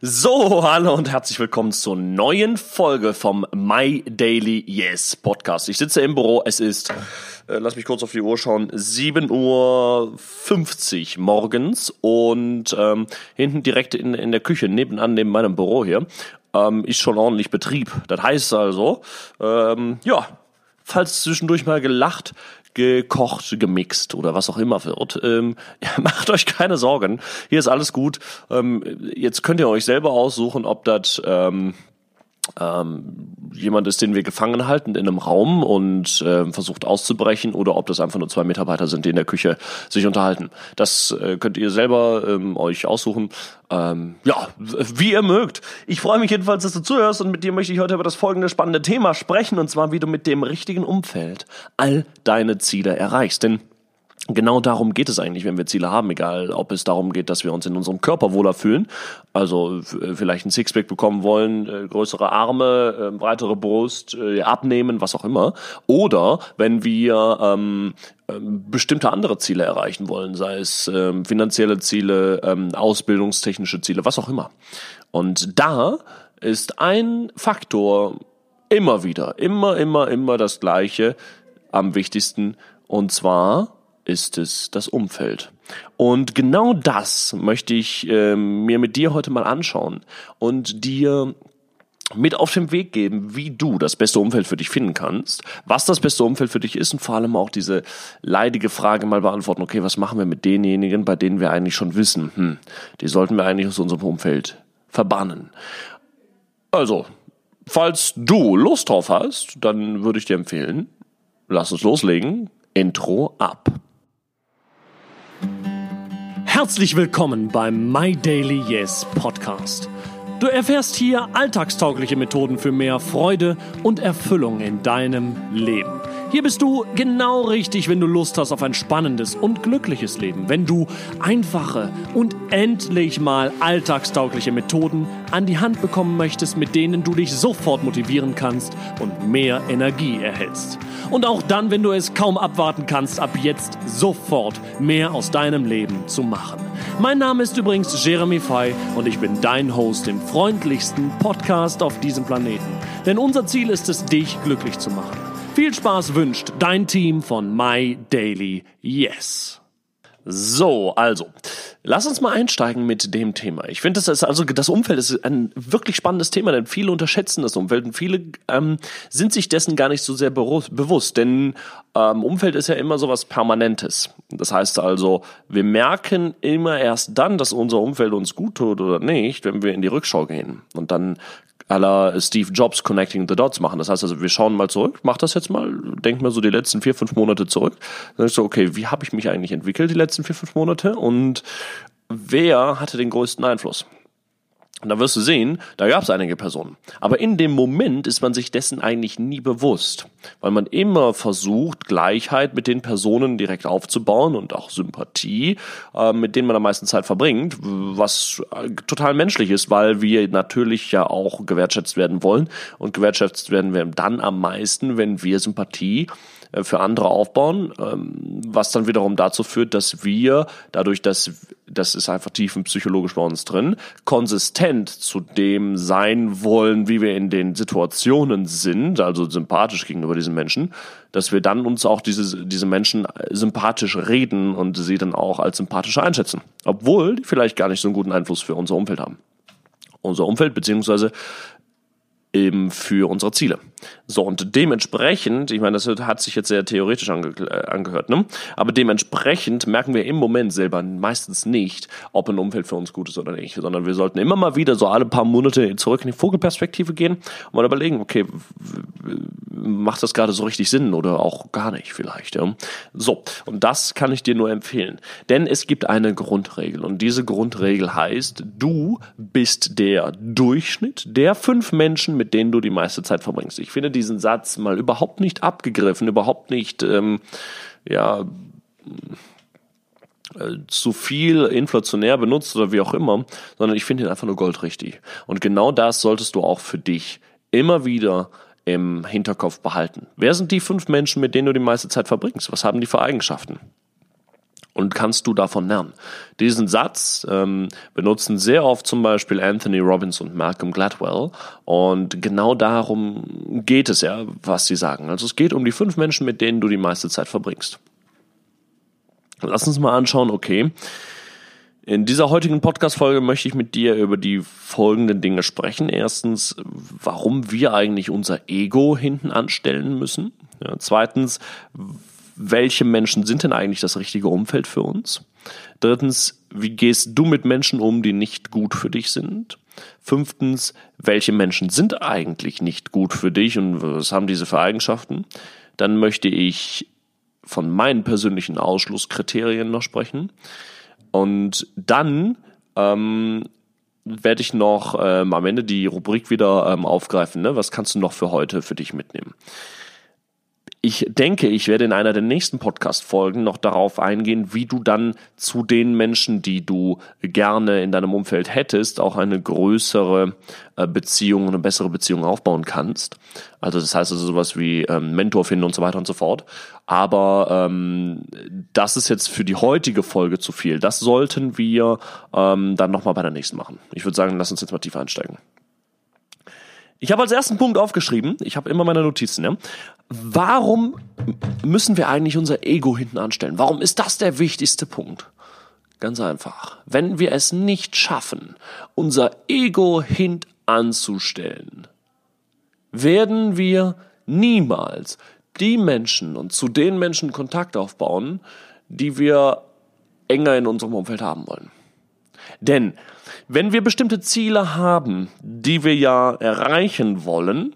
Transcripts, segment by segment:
So, hallo und herzlich willkommen zur neuen Folge vom My Daily Yes Podcast. Ich sitze im Büro, es ist, äh, lass mich kurz auf die Uhr schauen, 7.50 Uhr morgens und ähm, hinten direkt in, in der Küche, nebenan, neben meinem Büro hier, ähm, ist schon ordentlich Betrieb. Das heißt also, ähm, ja, falls zwischendurch mal gelacht, gekocht, gemixt oder was auch immer wird. Ähm, ja, macht euch keine Sorgen. Hier ist alles gut. Ähm, jetzt könnt ihr euch selber aussuchen, ob das ähm, ähm, jemand ist, den wir gefangen halten in einem Raum und äh, versucht auszubrechen oder ob das einfach nur zwei Mitarbeiter sind, die in der Küche sich unterhalten. Das äh, könnt ihr selber ähm, euch aussuchen. Ähm, ja, wie ihr mögt. Ich freue mich jedenfalls, dass du zuhörst und mit dir möchte ich heute über das folgende spannende Thema sprechen und zwar, wie du mit dem richtigen Umfeld all deine Ziele erreichst. Denn Genau darum geht es eigentlich, wenn wir Ziele haben, egal ob es darum geht, dass wir uns in unserem Körper wohler fühlen, also vielleicht ein Sixpack bekommen wollen, äh, größere Arme, äh, breitere Brust, äh, abnehmen, was auch immer, oder wenn wir ähm, ähm, bestimmte andere Ziele erreichen wollen, sei es ähm, finanzielle Ziele, ähm, ausbildungstechnische Ziele, was auch immer. Und da ist ein Faktor immer wieder, immer, immer, immer das gleiche am wichtigsten, und zwar ist es das Umfeld. Und genau das möchte ich äh, mir mit dir heute mal anschauen und dir mit auf den Weg geben, wie du das beste Umfeld für dich finden kannst, was das beste Umfeld für dich ist und vor allem auch diese leidige Frage mal beantworten, okay, was machen wir mit denjenigen, bei denen wir eigentlich schon wissen, hm, die sollten wir eigentlich aus unserem Umfeld verbannen. Also, falls du Lust drauf hast, dann würde ich dir empfehlen, lass uns loslegen. Intro ab. Herzlich willkommen beim My Daily Yes Podcast. Du erfährst hier alltagstaugliche Methoden für mehr Freude und Erfüllung in deinem Leben. Hier bist du genau richtig, wenn du Lust hast auf ein spannendes und glückliches Leben. Wenn du einfache und endlich mal alltagstaugliche Methoden an die Hand bekommen möchtest, mit denen du dich sofort motivieren kannst und mehr Energie erhältst. Und auch dann, wenn du es kaum abwarten kannst, ab jetzt sofort mehr aus deinem Leben zu machen. Mein Name ist übrigens Jeremy Fay und ich bin dein Host im freundlichsten Podcast auf diesem Planeten. Denn unser Ziel ist es, dich glücklich zu machen. Viel Spaß wünscht dein Team von My Daily Yes. So, also, lass uns mal einsteigen mit dem Thema. Ich finde, das ist also das Umfeld ist ein wirklich spannendes Thema, denn viele unterschätzen das Umfeld und viele ähm, sind sich dessen gar nicht so sehr bewusst, denn ähm, Umfeld ist ja immer so was Permanentes. Das heißt also, wir merken immer erst dann, dass unser Umfeld uns gut tut oder nicht, wenn wir in die Rückschau gehen und dann aller Steve Jobs Connecting the Dots machen. Das heißt also, wir schauen mal zurück, mach das jetzt mal, denk mal so die letzten vier, fünf Monate zurück. Dann ist so, okay, wie habe ich mich eigentlich entwickelt die letzten vier, fünf Monate und wer hatte den größten Einfluss? Und da wirst du sehen, da gab es einige Personen. Aber in dem Moment ist man sich dessen eigentlich nie bewusst, weil man immer versucht, Gleichheit mit den Personen direkt aufzubauen und auch Sympathie, äh, mit denen man am meisten Zeit verbringt, was äh, total menschlich ist, weil wir natürlich ja auch gewertschätzt werden wollen. Und gewertschätzt werden wir dann am meisten, wenn wir Sympathie für andere aufbauen, ähm, was dann wiederum dazu führt, dass wir dadurch, dass das ist einfach tiefenpsychologisch bei uns drin, konsistent zu dem sein wollen, wie wir in den Situationen sind, also sympathisch gegenüber diesen Menschen, dass wir dann uns auch diese, diese Menschen sympathisch reden und sie dann auch als sympathisch einschätzen. Obwohl die vielleicht gar nicht so einen guten Einfluss für unser Umfeld haben. Unser Umfeld beziehungsweise eben für unsere Ziele. So, und dementsprechend, ich meine, das hat sich jetzt sehr theoretisch ange äh, angehört, ne? aber dementsprechend merken wir im Moment selber meistens nicht, ob ein Umfeld für uns gut ist oder nicht, sondern wir sollten immer mal wieder so alle paar Monate zurück in die Vogelperspektive gehen und mal überlegen, okay, macht das gerade so richtig Sinn oder auch gar nicht vielleicht. Ja? So, und das kann ich dir nur empfehlen, denn es gibt eine Grundregel und diese Grundregel heißt, du bist der Durchschnitt der fünf Menschen, mit denen du die meiste Zeit verbringst. Ich finde diesen Satz mal überhaupt nicht abgegriffen, überhaupt nicht, ähm, ja, äh, zu viel inflationär benutzt oder wie auch immer, sondern ich finde ihn einfach nur goldrichtig. Und genau das solltest du auch für dich immer wieder im Hinterkopf behalten. Wer sind die fünf Menschen, mit denen du die meiste Zeit verbringst? Was haben die für Eigenschaften? Und kannst du davon lernen. Diesen Satz ähm, benutzen sehr oft zum Beispiel Anthony Robbins und Malcolm Gladwell und genau darum geht es ja, was sie sagen. Also es geht um die fünf Menschen, mit denen du die meiste Zeit verbringst. Lass uns mal anschauen, okay. In dieser heutigen Podcast-Folge möchte ich mit dir über die folgenden Dinge sprechen. Erstens, warum wir eigentlich unser Ego hinten anstellen müssen. Ja, zweitens, welche Menschen sind denn eigentlich das richtige Umfeld für uns? Drittens, wie gehst du mit Menschen um, die nicht gut für dich sind? Fünftens, welche Menschen sind eigentlich nicht gut für dich und was haben diese für Eigenschaften? Dann möchte ich von meinen persönlichen Ausschlusskriterien noch sprechen. Und dann ähm, werde ich noch ähm, am Ende die Rubrik wieder ähm, aufgreifen. Ne? Was kannst du noch für heute für dich mitnehmen? Ich denke, ich werde in einer der nächsten Podcast-Folgen noch darauf eingehen, wie du dann zu den Menschen, die du gerne in deinem Umfeld hättest, auch eine größere äh, Beziehung, eine bessere Beziehung aufbauen kannst. Also das heißt also sowas wie ähm, Mentor finden und so weiter und so fort. Aber ähm, das ist jetzt für die heutige Folge zu viel. Das sollten wir ähm, dann nochmal bei der nächsten machen. Ich würde sagen, lass uns jetzt mal tiefer einsteigen. Ich habe als ersten Punkt aufgeschrieben, ich habe immer meine Notizen, ja. Warum müssen wir eigentlich unser Ego hinten anstellen? Warum ist das der wichtigste Punkt? Ganz einfach. Wenn wir es nicht schaffen, unser Ego hinten anzustellen, werden wir niemals die Menschen und zu den Menschen Kontakt aufbauen, die wir enger in unserem Umfeld haben wollen. Denn wenn wir bestimmte Ziele haben, die wir ja erreichen wollen,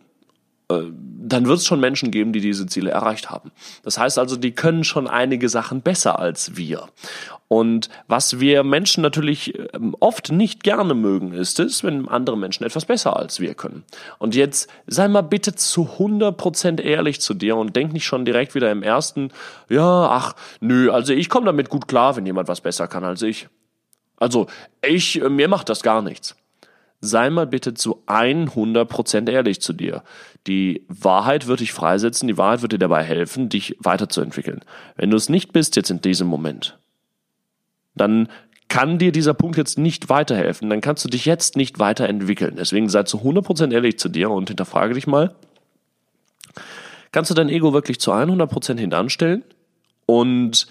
äh, dann wird es schon Menschen geben, die diese Ziele erreicht haben. Das heißt also, die können schon einige Sachen besser als wir. Und was wir Menschen natürlich ähm, oft nicht gerne mögen, ist es, wenn andere Menschen etwas besser als wir können. Und jetzt sei mal bitte zu 100% ehrlich zu dir und denk nicht schon direkt wieder im ersten, ja, ach, nö, also ich komme damit gut klar, wenn jemand was besser kann als ich. Also ich, äh, mir macht das gar nichts. Sei mal bitte zu 100% ehrlich zu dir. Die Wahrheit wird dich freisetzen, die Wahrheit wird dir dabei helfen, dich weiterzuentwickeln. Wenn du es nicht bist jetzt in diesem Moment, dann kann dir dieser Punkt jetzt nicht weiterhelfen, dann kannst du dich jetzt nicht weiterentwickeln. Deswegen sei zu 100% ehrlich zu dir und hinterfrage dich mal, kannst du dein Ego wirklich zu 100% hintanstellen und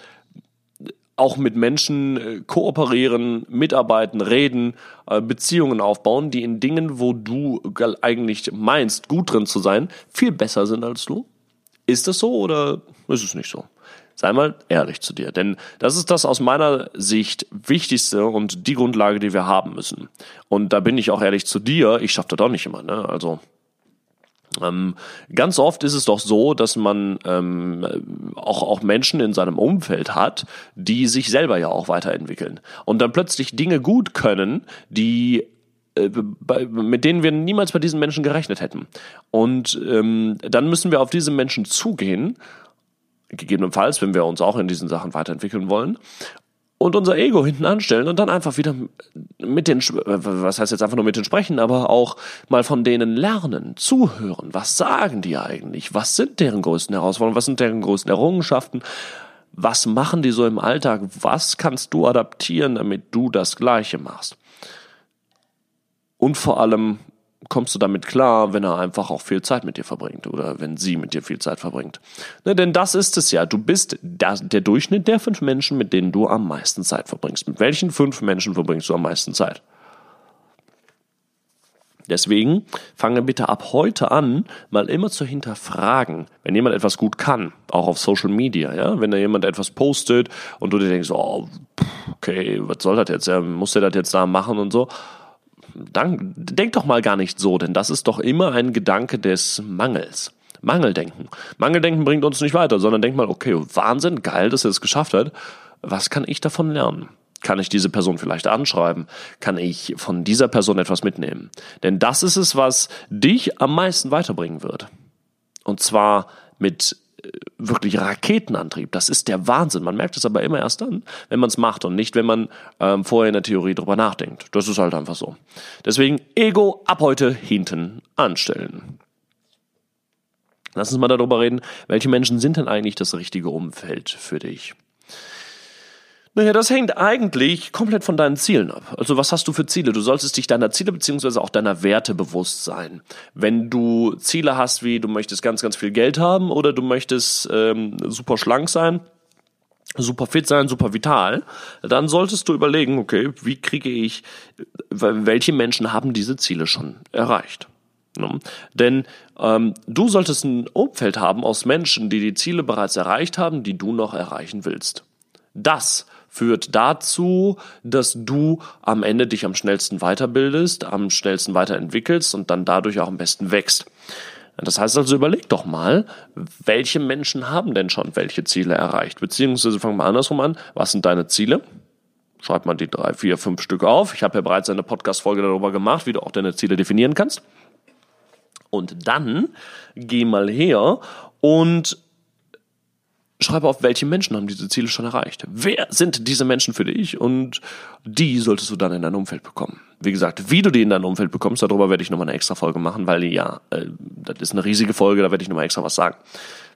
auch mit Menschen äh, kooperieren, mitarbeiten, reden, äh, Beziehungen aufbauen, die in Dingen, wo du eigentlich meinst, gut drin zu sein, viel besser sind als du? Ist das so oder ist es nicht so? Sei mal ehrlich zu dir, denn das ist das aus meiner Sicht Wichtigste und die Grundlage, die wir haben müssen. Und da bin ich auch ehrlich zu dir, ich schaffe das auch nicht immer, ne? Also ähm, ganz oft ist es doch so, dass man ähm, auch, auch Menschen in seinem Umfeld hat, die sich selber ja auch weiterentwickeln und dann plötzlich Dinge gut können, die äh, mit denen wir niemals bei diesen Menschen gerechnet hätten. Und ähm, dann müssen wir auf diese Menschen zugehen, gegebenenfalls, wenn wir uns auch in diesen Sachen weiterentwickeln wollen, und unser Ego hinten anstellen und dann einfach wieder mit den, was heißt jetzt einfach nur mit den sprechen, aber auch mal von denen lernen, zuhören. Was sagen die eigentlich? Was sind deren größten Herausforderungen? Was sind deren größten Errungenschaften? Was machen die so im Alltag? Was kannst du adaptieren, damit du das Gleiche machst? Und vor allem, kommst du damit klar, wenn er einfach auch viel Zeit mit dir verbringt oder wenn sie mit dir viel Zeit verbringt. Ne, denn das ist es ja. Du bist der, der Durchschnitt der fünf Menschen, mit denen du am meisten Zeit verbringst. Mit welchen fünf Menschen verbringst du am meisten Zeit? Deswegen fange bitte ab heute an, mal immer zu hinterfragen, wenn jemand etwas gut kann, auch auf Social Media, ja, wenn da jemand etwas postet und du dir denkst, oh, okay, was soll das jetzt, ja, muss der das jetzt da machen und so, dann, denk doch mal gar nicht so, denn das ist doch immer ein Gedanke des Mangels. Mangeldenken. Mangeldenken bringt uns nicht weiter, sondern denk mal, okay, Wahnsinn, geil, dass er es geschafft hat. Was kann ich davon lernen? Kann ich diese Person vielleicht anschreiben? Kann ich von dieser Person etwas mitnehmen? Denn das ist es, was dich am meisten weiterbringen wird. Und zwar mit wirklich Raketenantrieb. Das ist der Wahnsinn. Man merkt es aber immer erst dann, wenn man es macht und nicht, wenn man ähm, vorher in der Theorie drüber nachdenkt. Das ist halt einfach so. Deswegen Ego ab heute hinten anstellen. Lass uns mal darüber reden, welche Menschen sind denn eigentlich das richtige Umfeld für dich? Naja, das hängt eigentlich komplett von deinen Zielen ab. Also was hast du für Ziele? Du solltest dich deiner Ziele beziehungsweise auch deiner Werte bewusst sein. Wenn du Ziele hast wie du möchtest ganz, ganz viel Geld haben oder du möchtest ähm, super schlank sein, super fit sein, super vital, dann solltest du überlegen, okay, wie kriege ich, welche Menschen haben diese Ziele schon erreicht? Ne? Denn ähm, du solltest ein Umfeld haben aus Menschen, die die Ziele bereits erreicht haben, die du noch erreichen willst. Das führt dazu, dass du am Ende dich am schnellsten weiterbildest, am schnellsten weiterentwickelst und dann dadurch auch am besten wächst. Das heißt also, überleg doch mal, welche Menschen haben denn schon welche Ziele erreicht? Beziehungsweise fangen wir andersrum an. Was sind deine Ziele? Schreib mal die drei, vier, fünf Stück auf. Ich habe ja bereits eine Podcast-Folge darüber gemacht, wie du auch deine Ziele definieren kannst. Und dann geh mal her und schreibe auf, welche Menschen haben diese Ziele schon erreicht. Wer sind diese Menschen für dich? Und die solltest du dann in dein Umfeld bekommen. Wie gesagt, wie du die in dein Umfeld bekommst, darüber werde ich nochmal eine extra Folge machen, weil ja, äh, das ist eine riesige Folge, da werde ich nochmal extra was sagen.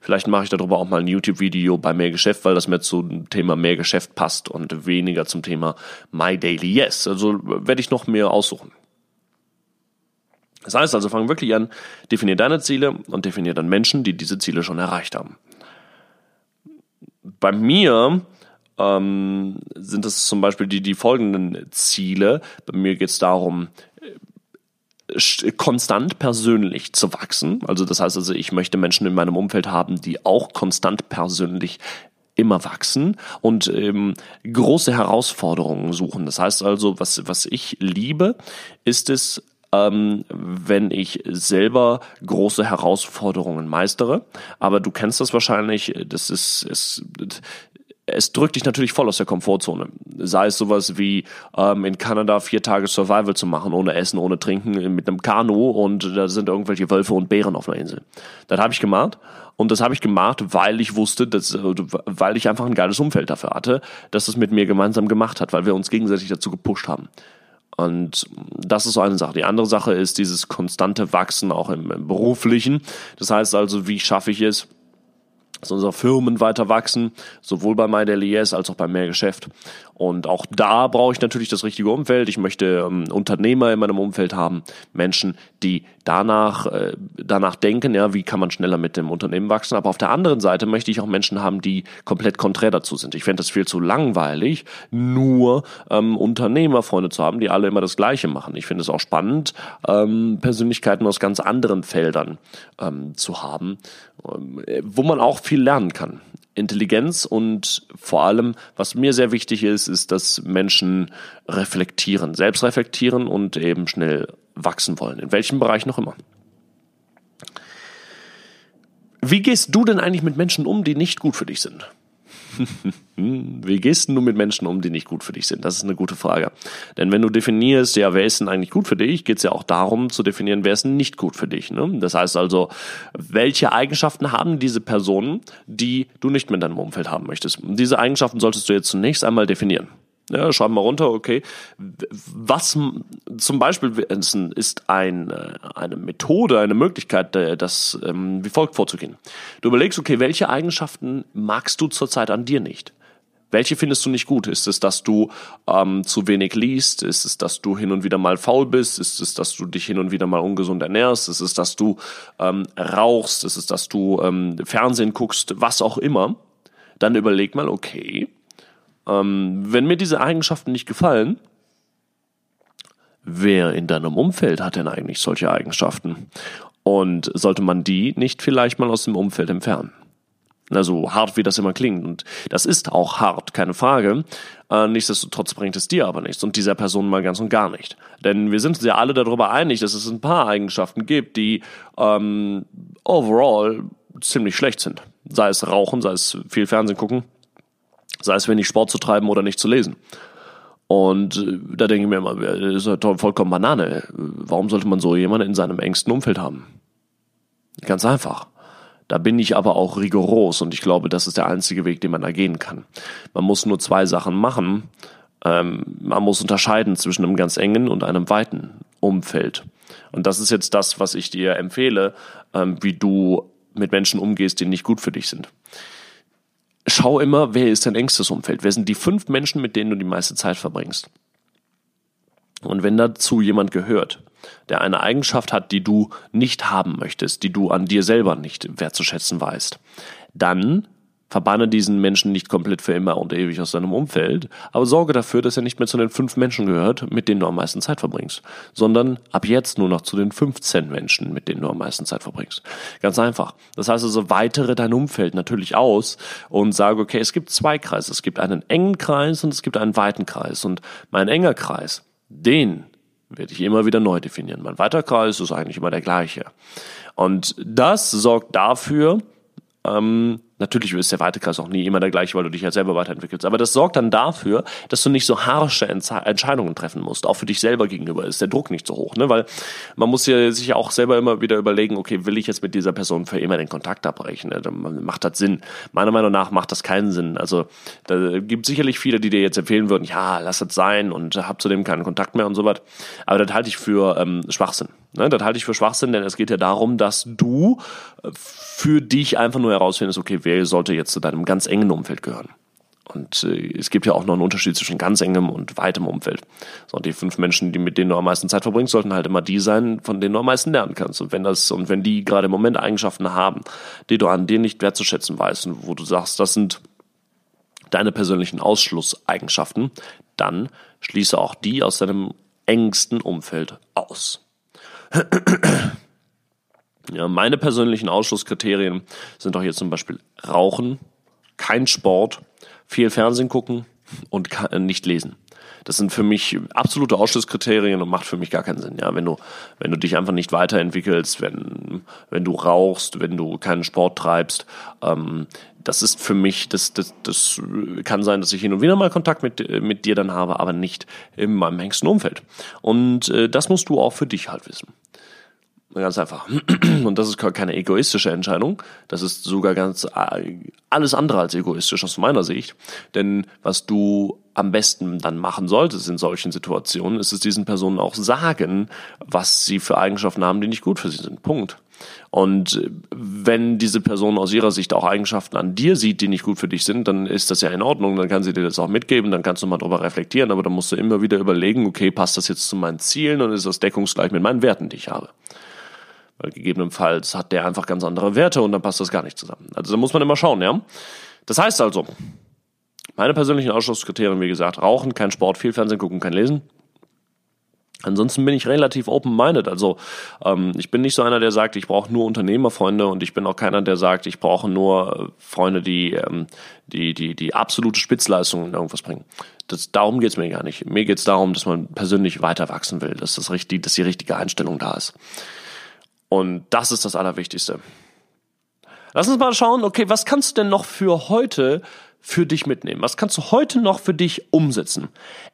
Vielleicht mache ich darüber auch mal ein YouTube-Video bei Mehr Geschäft, weil das mir zum Thema Mehr Geschäft passt und weniger zum Thema My Daily Yes. Also werde ich noch mehr aussuchen. Das heißt also, fang wirklich an, definier deine Ziele und definier dann Menschen, die diese Ziele schon erreicht haben bei mir ähm, sind es zum Beispiel die, die folgenden Ziele. Bei mir geht es darum, äh, konstant persönlich zu wachsen. Also das heißt also, ich möchte Menschen in meinem Umfeld haben, die auch konstant persönlich immer wachsen und ähm, große Herausforderungen suchen. Das heißt also, was, was ich liebe, ist es, ähm, wenn ich selber große Herausforderungen meistere. Aber du kennst das wahrscheinlich, das ist, es, es drückt dich natürlich voll aus der Komfortzone. Sei es sowas wie ähm, in Kanada vier Tage Survival zu machen, ohne Essen, ohne Trinken, mit einem Kanu und da sind irgendwelche Wölfe und Bären auf einer Insel. Das habe ich gemacht und das habe ich gemacht, weil ich wusste, dass, weil ich einfach ein geiles Umfeld dafür hatte, dass es mit mir gemeinsam gemacht hat, weil wir uns gegenseitig dazu gepusht haben. Und das ist so eine Sache. Die andere Sache ist dieses konstante Wachsen auch im, im beruflichen. Das heißt also, wie schaffe ich es, dass unsere Firmen weiter wachsen, sowohl bei MyDailyS als auch bei Mehrgeschäft. Und auch da brauche ich natürlich das richtige Umfeld. Ich möchte ähm, Unternehmer in meinem Umfeld haben, Menschen, die danach, äh, danach denken, ja, wie kann man schneller mit dem Unternehmen wachsen. Aber auf der anderen Seite möchte ich auch Menschen haben, die komplett konträr dazu sind. Ich fände das viel zu langweilig, nur ähm, Unternehmerfreunde zu haben, die alle immer das Gleiche machen. Ich finde es auch spannend, ähm, Persönlichkeiten aus ganz anderen Feldern ähm, zu haben, wo man auch viel lernen kann. Intelligenz und vor allem, was mir sehr wichtig ist, ist, dass Menschen reflektieren, selbst reflektieren und eben schnell wachsen wollen, in welchem Bereich noch immer. Wie gehst du denn eigentlich mit Menschen um, die nicht gut für dich sind? Wie gehst du mit Menschen um, die nicht gut für dich sind? Das ist eine gute Frage. Denn wenn du definierst, ja, wer ist denn eigentlich gut für dich, geht es ja auch darum zu definieren, wer ist denn nicht gut für dich. Ne? Das heißt also, welche Eigenschaften haben diese Personen, die du nicht in deinem Umfeld haben möchtest? Und diese Eigenschaften solltest du jetzt zunächst einmal definieren. Ja, schreib mal runter, okay. Was zum Beispiel ist ein, äh, eine Methode, eine Möglichkeit, äh, das ähm, wie folgt vorzugehen. Du überlegst, okay, welche Eigenschaften magst du zurzeit an dir nicht? Welche findest du nicht gut? Ist es, dass du ähm, zu wenig liest? Ist es, dass du hin und wieder mal faul bist? Ist es, dass du dich hin und wieder mal ungesund ernährst? Ist es, dass du ähm, rauchst? Ist es, dass du ähm, Fernsehen guckst? Was auch immer. Dann überleg mal, okay, ähm, wenn mir diese Eigenschaften nicht gefallen, wer in deinem Umfeld hat denn eigentlich solche Eigenschaften? Und sollte man die nicht vielleicht mal aus dem Umfeld entfernen? Also hart wie das immer klingt. Und das ist auch hart, keine Frage. Äh, nichtsdestotrotz bringt es dir aber nichts und dieser Person mal ganz und gar nicht. Denn wir sind uns ja alle darüber einig, dass es ein paar Eigenschaften gibt, die ähm, overall ziemlich schlecht sind. Sei es Rauchen, sei es viel Fernsehen gucken, sei es wenig Sport zu treiben oder nicht zu lesen. Und äh, da denke ich mir immer, das ist ja vollkommen Banane. Warum sollte man so jemanden in seinem engsten Umfeld haben? Ganz einfach. Da bin ich aber auch rigoros und ich glaube, das ist der einzige Weg, den man da gehen kann. Man muss nur zwei Sachen machen. Ähm, man muss unterscheiden zwischen einem ganz engen und einem weiten Umfeld. Und das ist jetzt das, was ich dir empfehle, ähm, wie du mit Menschen umgehst, die nicht gut für dich sind schau immer, wer ist dein engstes Umfeld? Wer sind die fünf Menschen, mit denen du die meiste Zeit verbringst? Und wenn dazu jemand gehört, der eine Eigenschaft hat, die du nicht haben möchtest, die du an dir selber nicht wertzuschätzen weißt, dann Verbanne diesen Menschen nicht komplett für immer und ewig aus deinem Umfeld, aber sorge dafür, dass er nicht mehr zu den fünf Menschen gehört, mit denen du am meisten Zeit verbringst, sondern ab jetzt nur noch zu den 15 Menschen, mit denen du am meisten Zeit verbringst. Ganz einfach. Das heißt also, weitere dein Umfeld natürlich aus und sage, okay, es gibt zwei Kreise. Es gibt einen engen Kreis und es gibt einen weiten Kreis. Und mein enger Kreis, den werde ich immer wieder neu definieren. Mein weiter Kreis ist eigentlich immer der gleiche. Und das sorgt dafür, ähm, Natürlich ist der Weitekreis auch nie immer der gleiche, weil du dich ja selber weiterentwickelst. Aber das sorgt dann dafür, dass du nicht so harsche Entscheidungen treffen musst. Auch für dich selber gegenüber ist der Druck nicht so hoch. Ne? Weil man muss ja sich auch selber immer wieder überlegen, okay, will ich jetzt mit dieser Person für immer den Kontakt abbrechen? Ne? Dann macht das Sinn. Meiner Meinung nach macht das keinen Sinn. Also da gibt sicherlich viele, die dir jetzt empfehlen würden, ja, lass es sein und hab zudem keinen Kontakt mehr und so was. Aber das halte ich für ähm, Schwachsinn. Ne? Das halte ich für Schwachsinn, denn es geht ja darum, dass du äh, für dich einfach nur herausfindest, okay, wer sollte jetzt zu deinem ganz engen Umfeld gehören. Und äh, es gibt ja auch noch einen Unterschied zwischen ganz engem und weitem Umfeld. So, die fünf Menschen, die mit denen du am meisten Zeit verbringst, sollten halt immer die sein, von denen du am meisten lernen kannst. Und wenn das, und wenn die gerade im Moment Eigenschaften haben, die du an dir nicht wertzuschätzen weißt und wo du sagst, das sind deine persönlichen Ausschlusseigenschaften, dann schließe auch die aus deinem engsten Umfeld aus. Ja, meine persönlichen Ausschlusskriterien sind doch jetzt zum Beispiel Rauchen, kein Sport, viel Fernsehen gucken und nicht lesen. Das sind für mich absolute Ausschlusskriterien und macht für mich gar keinen Sinn. Ja, wenn du, wenn du dich einfach nicht weiterentwickelst, wenn, wenn du rauchst, wenn du keinen Sport treibst, ähm, das ist für mich, das, das, das kann sein, dass ich hin und wieder mal Kontakt mit, mit dir dann habe, aber nicht in meinem engsten Umfeld. Und äh, das musst du auch für dich halt wissen. Ganz einfach. Und das ist keine egoistische Entscheidung. Das ist sogar ganz äh, alles andere als egoistisch aus meiner Sicht. Denn was du am besten dann machen solltest in solchen Situationen, ist es diesen Personen auch sagen, was sie für Eigenschaften haben, die nicht gut für sie sind. Punkt. Und wenn diese Person aus ihrer Sicht auch Eigenschaften an dir sieht, die nicht gut für dich sind, dann ist das ja in Ordnung. Dann kann sie dir das auch mitgeben, dann kannst du mal drüber reflektieren, aber dann musst du immer wieder überlegen, okay, passt das jetzt zu meinen Zielen und ist das deckungsgleich mit meinen Werten, die ich habe. Weil gegebenenfalls hat der einfach ganz andere Werte und dann passt das gar nicht zusammen. Also da muss man immer schauen, ja. Das heißt also, meine persönlichen Ausschlusskriterien, wie gesagt, Rauchen, kein Sport, viel Fernsehen gucken, kein Lesen. Ansonsten bin ich relativ open-minded. Also ähm, ich bin nicht so einer, der sagt, ich brauche nur Unternehmerfreunde und ich bin auch keiner, der sagt, ich brauche nur Freunde, die, ähm, die, die, die absolute Spitzleistung in irgendwas bringen. Das, darum geht's mir gar nicht. Mir geht's darum, dass man persönlich weiter wachsen will, dass, das richtig, dass die richtige Einstellung da ist. Und das ist das Allerwichtigste. Lass uns mal schauen, okay, was kannst du denn noch für heute für dich mitnehmen? Was kannst du heute noch für dich umsetzen?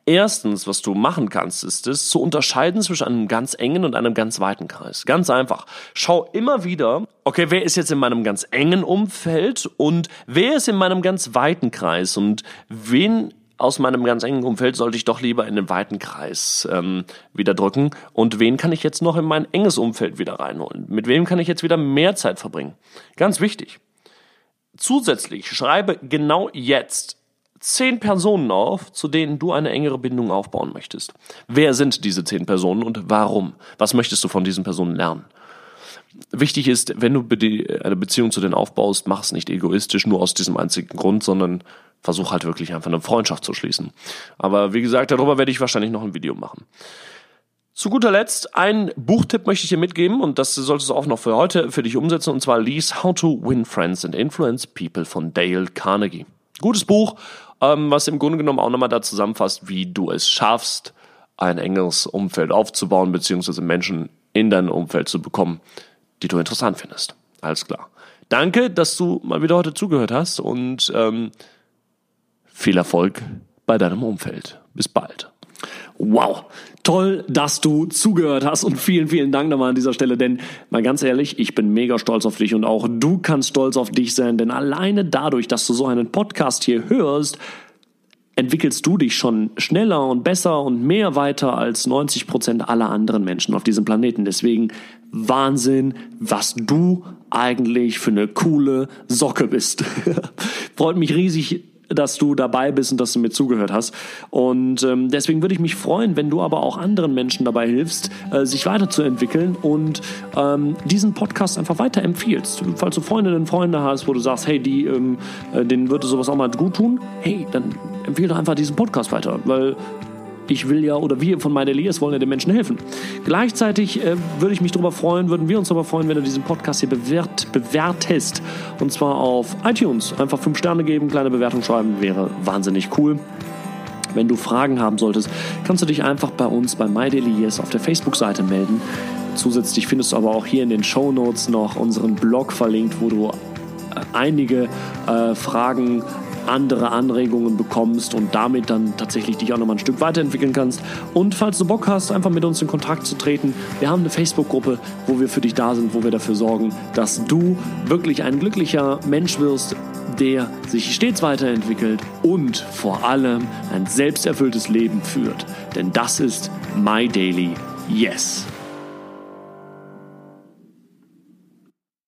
Erstens, was du machen kannst, ist es zu unterscheiden zwischen einem ganz engen und einem ganz weiten Kreis. Ganz einfach. Schau immer wieder, okay, wer ist jetzt in meinem ganz engen Umfeld und wer ist in meinem ganz weiten Kreis und wen aus meinem ganz engen Umfeld sollte ich doch lieber in den weiten Kreis ähm, wieder drücken. Und wen kann ich jetzt noch in mein enges Umfeld wieder reinholen? Mit wem kann ich jetzt wieder mehr Zeit verbringen? Ganz wichtig. Zusätzlich schreibe genau jetzt zehn Personen auf, zu denen du eine engere Bindung aufbauen möchtest. Wer sind diese zehn Personen und warum? Was möchtest du von diesen Personen lernen? Wichtig ist, wenn du eine Beziehung zu denen aufbaust, mach es nicht egoistisch, nur aus diesem einzigen Grund, sondern versuch halt wirklich einfach eine Freundschaft zu schließen. Aber wie gesagt, darüber werde ich wahrscheinlich noch ein Video machen. Zu guter Letzt, ein Buchtipp möchte ich dir mitgeben und das solltest du auch noch für heute für dich umsetzen und zwar lies How to Win Friends and Influence People von Dale Carnegie. Gutes Buch, ähm, was im Grunde genommen auch nochmal da zusammenfasst, wie du es schaffst, ein engeres Umfeld aufzubauen, beziehungsweise Menschen in dein Umfeld zu bekommen, die du interessant findest. Alles klar. Danke, dass du mal wieder heute zugehört hast und ähm, viel Erfolg bei deinem Umfeld. Bis bald. Wow, toll, dass du zugehört hast und vielen, vielen Dank nochmal an dieser Stelle, denn mal ganz ehrlich, ich bin mega stolz auf dich und auch du kannst stolz auf dich sein, denn alleine dadurch, dass du so einen Podcast hier hörst, entwickelst du dich schon schneller und besser und mehr weiter als 90 Prozent aller anderen Menschen auf diesem Planeten. Deswegen Wahnsinn, was du eigentlich für eine coole Socke bist. Freut mich riesig, dass du dabei bist und dass du mir zugehört hast. Und ähm, deswegen würde ich mich freuen, wenn du aber auch anderen Menschen dabei hilfst, äh, sich weiterzuentwickeln und ähm, diesen Podcast einfach weiterempfiehlst. Falls du Freundinnen und Freunde hast, wo du sagst, hey, die, ähm, äh, denen würde sowas auch mal gut tun, hey, dann empfehle doch einfach diesen Podcast weiter, weil ich will ja oder wir von MyDelias wollen ja den Menschen helfen. Gleichzeitig äh, würde ich mich darüber freuen, würden wir uns darüber freuen, wenn du diesen Podcast hier bewert, bewertest. Und zwar auf iTunes. Einfach fünf Sterne geben, kleine Bewertung schreiben, wäre wahnsinnig cool. Wenn du Fragen haben solltest, kannst du dich einfach bei uns bei MyDailyYes auf der Facebook-Seite melden. Zusätzlich findest du aber auch hier in den Show Notes noch unseren Blog verlinkt, wo du äh, einige äh, Fragen andere Anregungen bekommst und damit dann tatsächlich dich auch nochmal ein Stück weiterentwickeln kannst. Und falls du Bock hast, einfach mit uns in Kontakt zu treten, wir haben eine Facebook-Gruppe, wo wir für dich da sind, wo wir dafür sorgen, dass du wirklich ein glücklicher Mensch wirst, der sich stets weiterentwickelt und vor allem ein selbsterfülltes Leben führt. Denn das ist My Daily Yes.